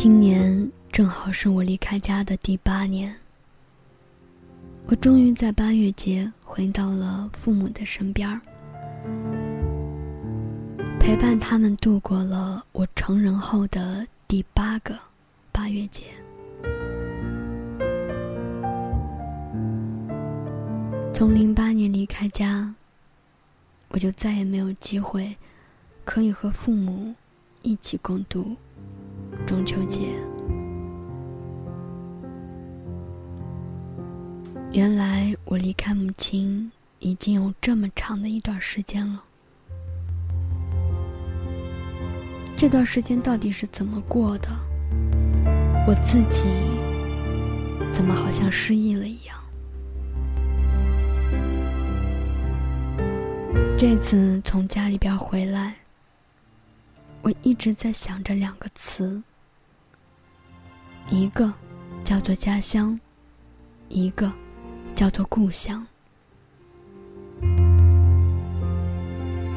今年正好是我离开家的第八年，我终于在八月节回到了父母的身边儿，陪伴他们度过了我成人后的第八个八月节。从零八年离开家，我就再也没有机会可以和父母一起共度。中秋节，原来我离开母亲已经有这么长的一段时间了。这段时间到底是怎么过的？我自己怎么好像失忆了一样？这次从家里边回来，我一直在想着两个词。一个叫做家乡，一个叫做故乡。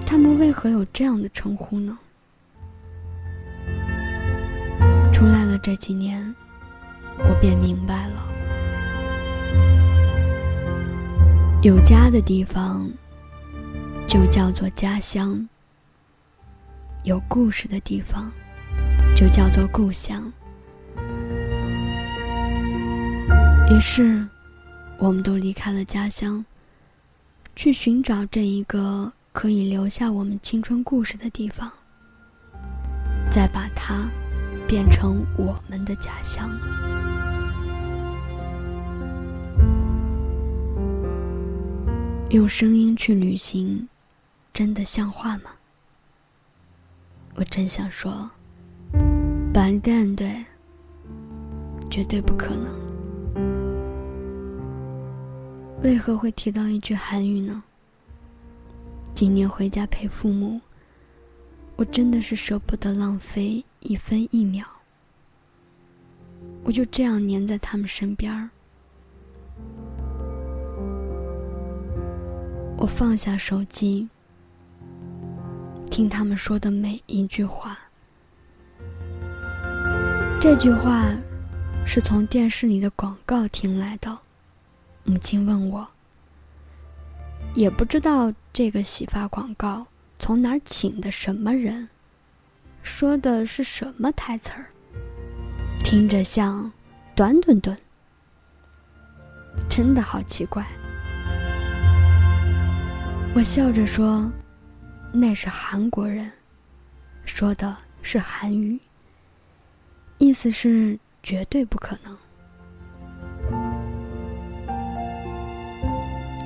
他们为何有这样的称呼呢？出来了这几年，我便明白了：有家的地方就叫做家乡；有故事的地方就叫做故乡。于是，我们都离开了家乡，去寻找这一个可以留下我们青春故事的地方，再把它变成我们的家乡。用声音去旅行，真的像话吗？我真想说，板凳对，绝对不可能。为何会提到一句韩语呢？今年回家陪父母，我真的是舍不得浪费一分一秒，我就这样黏在他们身边儿。我放下手机，听他们说的每一句话。这句话是从电视里的广告听来的。母亲问我，也不知道这个洗发广告从哪儿请的什么人，说的是什么台词儿，听着像“短短短”，真的好奇怪。我笑着说：“那是韩国人，说的是韩语，意思是绝对不可能。”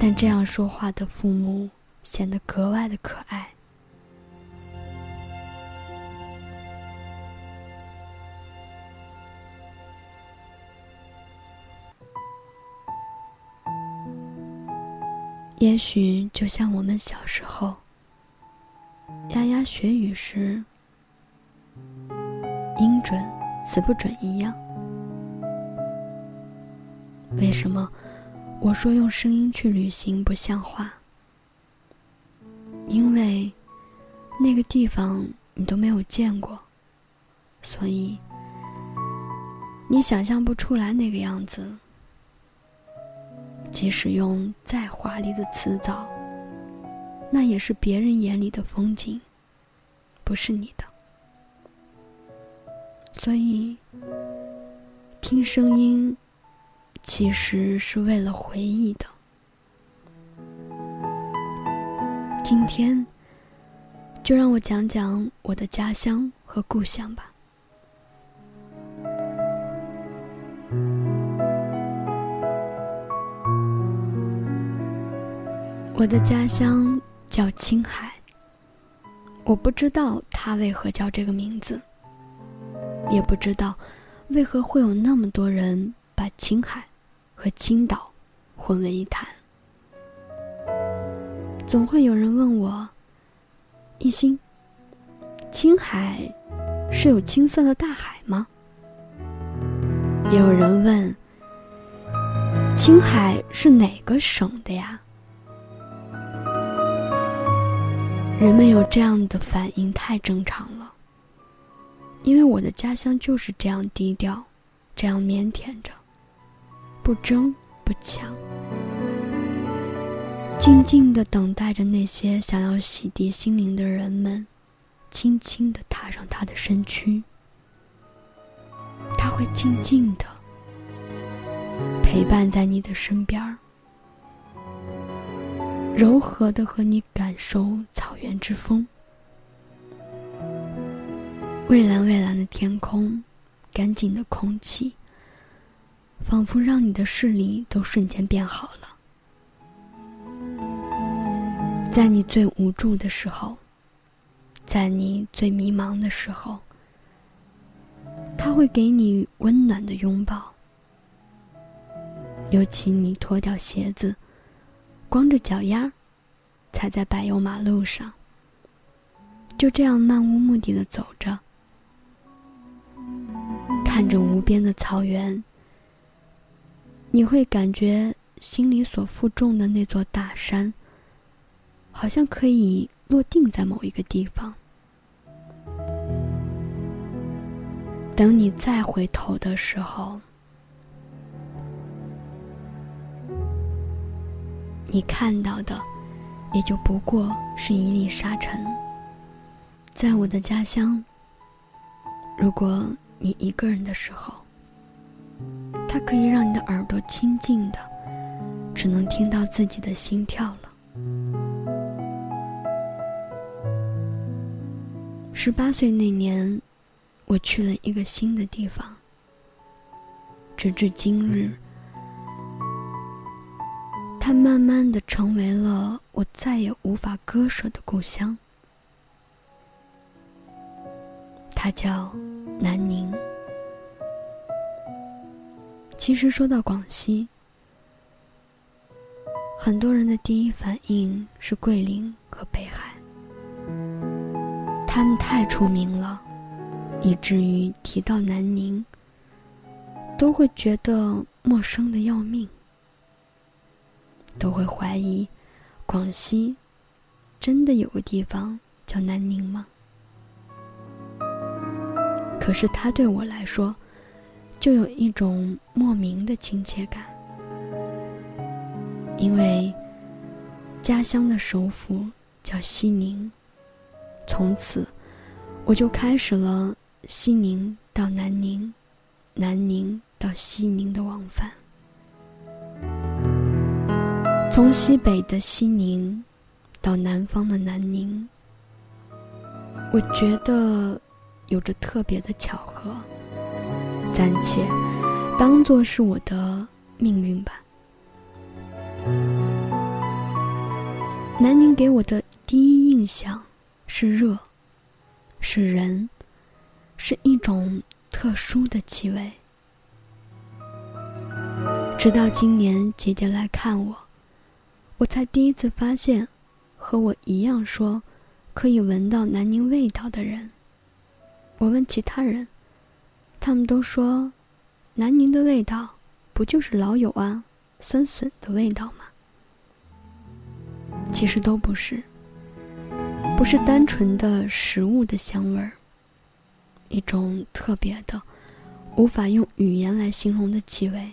但这样说话的父母显得格外的可爱。也许就像我们小时候，丫丫学语时，音准词不准一样。为什么？我说用声音去旅行不像话，因为那个地方你都没有见过，所以你想象不出来那个样子。即使用再华丽的词藻，那也是别人眼里的风景，不是你的。所以听声音。其实是为了回忆的。今天，就让我讲讲我的家乡和故乡吧。我的家乡叫青海，我不知道它为何叫这个名字，也不知道为何会有那么多人把青海。和青岛混为一谈，总会有人问我：“一心，青海是有青色的大海吗？”也有人问：“青海是哪个省的呀？”人们有这样的反应太正常了，因为我的家乡就是这样低调，这样腼腆着，不争不抢，静静的等待着那些想要洗涤心灵的人们，轻轻的踏上他的身躯。他会静静的陪伴在你的身边儿，柔和的和你感受草原之风。蔚蓝蔚蓝的天空，干净的空气，仿佛让你的视力都瞬间变好了。在你最无助的时候，在你最迷茫的时候，他会给你温暖的拥抱。尤其你脱掉鞋子，光着脚丫，踩在柏油马路上，就这样漫无目的的走着。看着无边的草原，你会感觉心里所负重的那座大山，好像可以落定在某一个地方。等你再回头的时候，你看到的也就不过是一粒沙尘。在我的家乡，如果。你一个人的时候，它可以让你的耳朵清静的，只能听到自己的心跳了。十八岁那年，我去了一个新的地方，直至今日，它慢慢的成为了我再也无法割舍的故乡。它叫。南宁。其实说到广西，很多人的第一反应是桂林和北海，他们太出名了，以至于提到南宁，都会觉得陌生的要命，都会怀疑，广西真的有个地方叫南宁吗？可是他对我来说，就有一种莫名的亲切感，因为家乡的首府叫西宁，从此我就开始了西宁到南宁、南宁到西宁的往返。从西北的西宁到南方的南宁，我觉得。有着特别的巧合，暂且当做是我的命运吧。南宁给我的第一印象是热，是人，是一种特殊的气味。直到今年姐姐来看我，我才第一次发现，和我一样说可以闻到南宁味道的人。我问其他人，他们都说，南宁的味道不就是老友啊，酸笋的味道吗？其实都不是，不是单纯的食物的香味儿，一种特别的、无法用语言来形容的气味。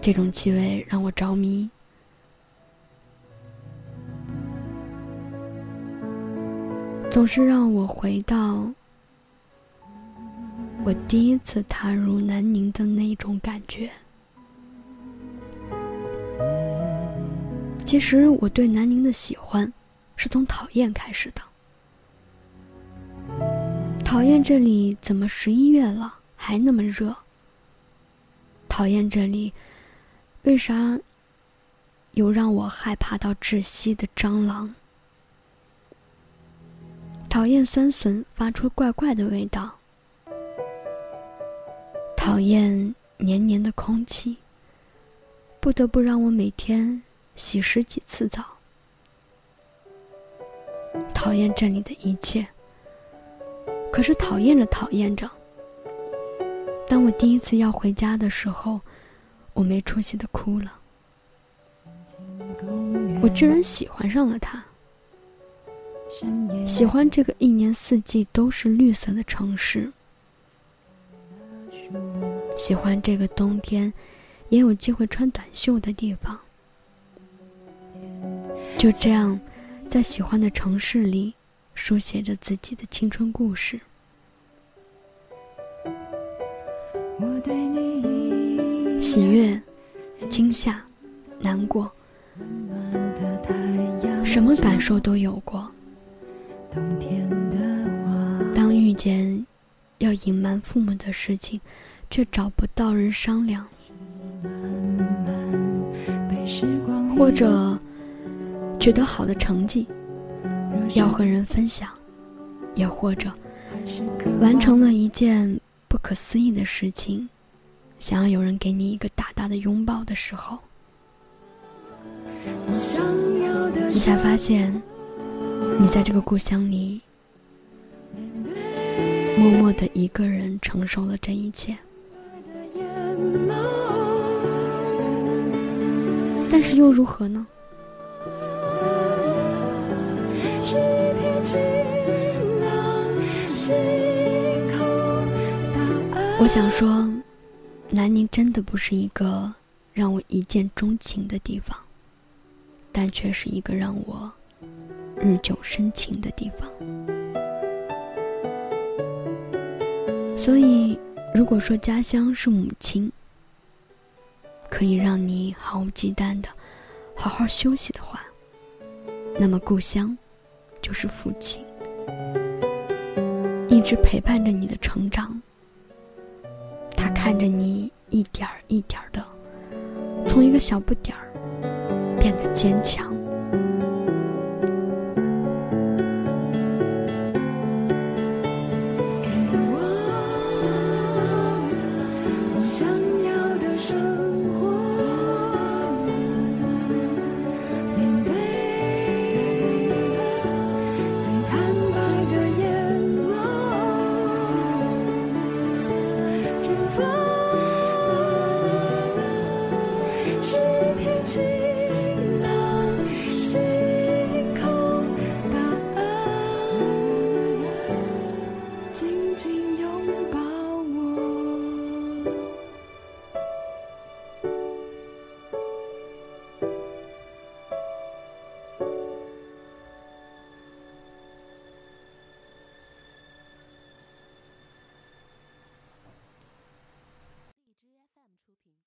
这种气味让我着迷。总是让我回到我第一次踏入南宁的那种感觉。其实我对南宁的喜欢，是从讨厌开始的。讨厌这里怎么十一月了还那么热？讨厌这里为啥有让我害怕到窒息的蟑螂？讨厌酸笋发出怪怪的味道，讨厌黏黏的空气，不得不让我每天洗十几次澡。讨厌这里的一切，可是讨厌着讨厌着，当我第一次要回家的时候，我没出息的哭了。我居然喜欢上了他。喜欢这个一年四季都是绿色的城市，喜欢这个冬天也有机会穿短袖的地方。就这样，在喜欢的城市里，书写着自己的青春故事。喜悦、惊吓、难过，什么感受都有过。要隐瞒父母的事情，却找不到人商量，或者取得好的成绩要和人分享，也或者完成了一件不可思议的事情，想要有人给你一个大大的拥抱的时候，你才发现，你在这个故乡里。默默的一个人承受了这一切，但是又如何呢？我想说，南宁真的不是一个让我一见钟情的地方，但却是一个让我日久生情的地方。所以，如果说家乡是母亲，可以让你毫无忌惮的好好休息的话，那么故乡就是父亲，一直陪伴着你的成长。他看着你一点儿一点儿的从一个小不点儿变得坚强。